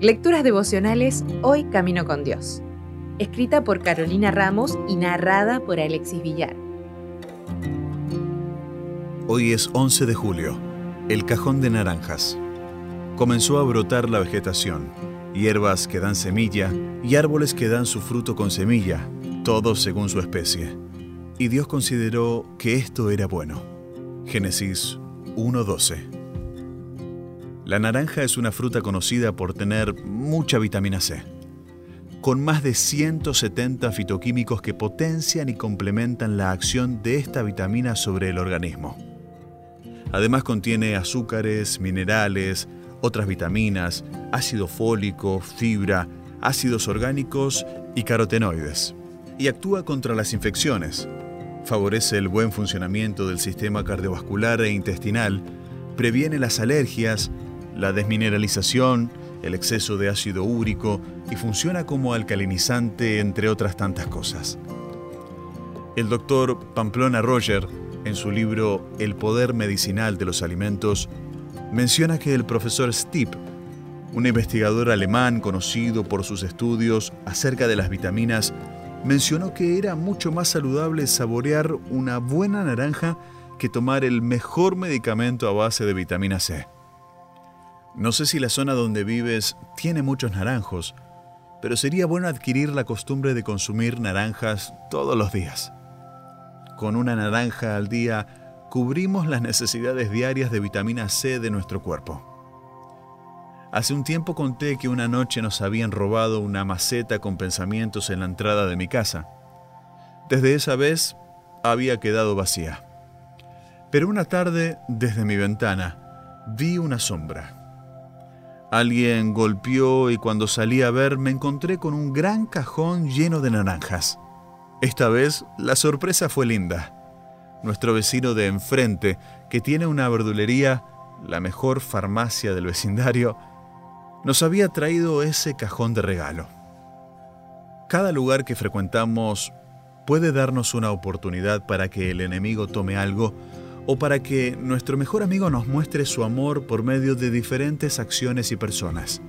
Lecturas devocionales Hoy Camino con Dios. Escrita por Carolina Ramos y narrada por Alexis Villar. Hoy es 11 de julio. El cajón de naranjas. Comenzó a brotar la vegetación, hierbas que dan semilla y árboles que dan su fruto con semilla, todos según su especie. Y Dios consideró que esto era bueno. Génesis 1.12 la naranja es una fruta conocida por tener mucha vitamina C, con más de 170 fitoquímicos que potencian y complementan la acción de esta vitamina sobre el organismo. Además contiene azúcares, minerales, otras vitaminas, ácido fólico, fibra, ácidos orgánicos y carotenoides. Y actúa contra las infecciones. Favorece el buen funcionamiento del sistema cardiovascular e intestinal, previene las alergias, la desmineralización, el exceso de ácido úrico y funciona como alcalinizante, entre otras tantas cosas. El doctor Pamplona Roger, en su libro El poder medicinal de los alimentos, menciona que el profesor Stipp, un investigador alemán conocido por sus estudios acerca de las vitaminas, mencionó que era mucho más saludable saborear una buena naranja que tomar el mejor medicamento a base de vitamina C. No sé si la zona donde vives tiene muchos naranjos, pero sería bueno adquirir la costumbre de consumir naranjas todos los días. Con una naranja al día cubrimos las necesidades diarias de vitamina C de nuestro cuerpo. Hace un tiempo conté que una noche nos habían robado una maceta con pensamientos en la entrada de mi casa. Desde esa vez había quedado vacía. Pero una tarde, desde mi ventana, vi una sombra Alguien golpeó y cuando salí a ver me encontré con un gran cajón lleno de naranjas. Esta vez la sorpresa fue linda. Nuestro vecino de enfrente, que tiene una verdulería, la mejor farmacia del vecindario, nos había traído ese cajón de regalo. Cada lugar que frecuentamos puede darnos una oportunidad para que el enemigo tome algo o para que nuestro mejor amigo nos muestre su amor por medio de diferentes acciones y personas.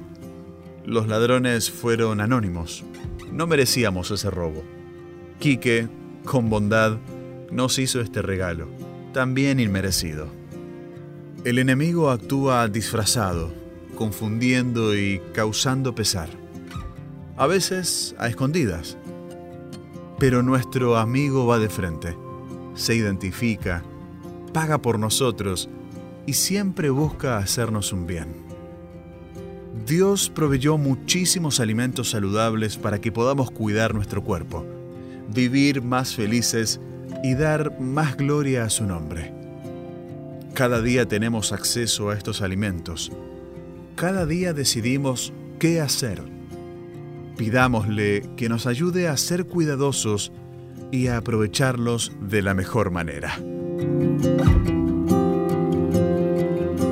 Los ladrones fueron anónimos. No merecíamos ese robo. Quique, con bondad, nos hizo este regalo, también inmerecido. El enemigo actúa disfrazado, confundiendo y causando pesar. A veces a escondidas. Pero nuestro amigo va de frente, se identifica, paga por nosotros y siempre busca hacernos un bien. Dios proveyó muchísimos alimentos saludables para que podamos cuidar nuestro cuerpo, vivir más felices y dar más gloria a su nombre. Cada día tenemos acceso a estos alimentos. Cada día decidimos qué hacer. Pidámosle que nos ayude a ser cuidadosos y a aprovecharlos de la mejor manera.